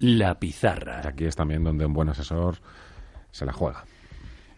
La pizarra. Aquí es también donde un buen asesor se la juega.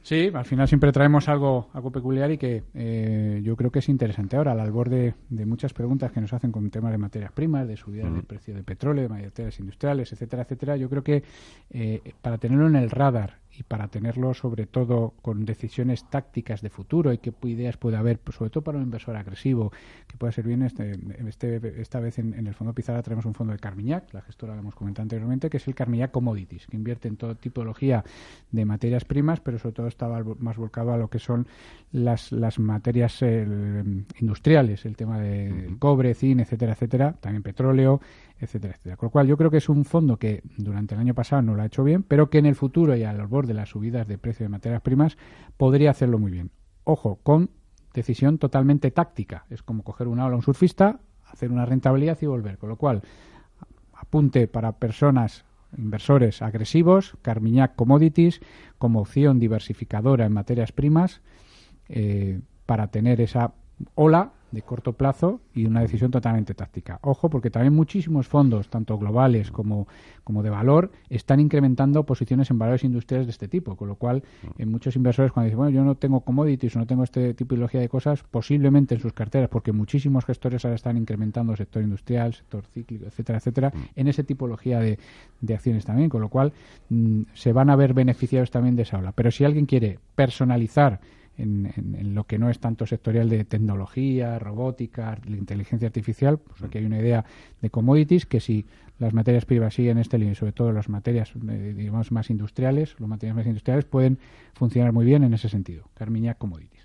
Sí, al final siempre traemos algo, algo peculiar y que eh, yo creo que es interesante ahora, al borde de muchas preguntas que nos hacen con temas de materias primas, de subida del precio del petróleo, de materiales industriales, etcétera, etcétera. Yo creo que eh, para tenerlo en el radar y para tenerlo sobre todo con decisiones tácticas de futuro y qué ideas puede haber, pues, sobre todo para un inversor agresivo, que pueda ser bien, este, este, esta vez en, el fondo Pizarra tenemos un fondo de Carmiñac, la gestora la hemos comentado anteriormente, que es el Carmiñac Commodities, que invierte en toda tipología de materias primas, pero sobre todo estaba más volcado a lo que son las, las materias industriales, el tema de cobre, zinc, etcétera, etcétera, también petróleo, etcétera, etcétera. Con lo cual yo creo que es un fondo que durante el año pasado no lo ha hecho bien, pero que en el futuro y al borde de las subidas de precio de materias primas podría hacerlo muy bien. Ojo, con decisión totalmente táctica. Es como coger una ola a un surfista, hacer una rentabilidad y volver. Con lo cual, apunte para personas inversores agresivos, Carmiñac Commodities, como opción diversificadora en materias primas, eh, para tener esa ola de corto plazo y una decisión totalmente táctica. Ojo, porque también muchísimos fondos, tanto globales como, como de valor, están incrementando posiciones en valores industriales de este tipo, con lo cual en muchos inversores cuando dicen, bueno, yo no tengo commodities o no tengo esta tipología de cosas, posiblemente en sus carteras, porque muchísimos gestores ahora están incrementando sector industrial, sector cíclico, etcétera, etcétera, en esa tipología de, de acciones también, con lo cual mm, se van a ver beneficiados también de esa ola. Pero si alguien quiere personalizar en, lo que no es tanto sectorial de tecnología, robótica, inteligencia artificial, pues aquí hay una idea de commodities que si las materias primas siguen este línea, sobre todo las materias eh, digamos más industriales, los materiales más industriales pueden funcionar muy bien en ese sentido. Carmiña Commodities.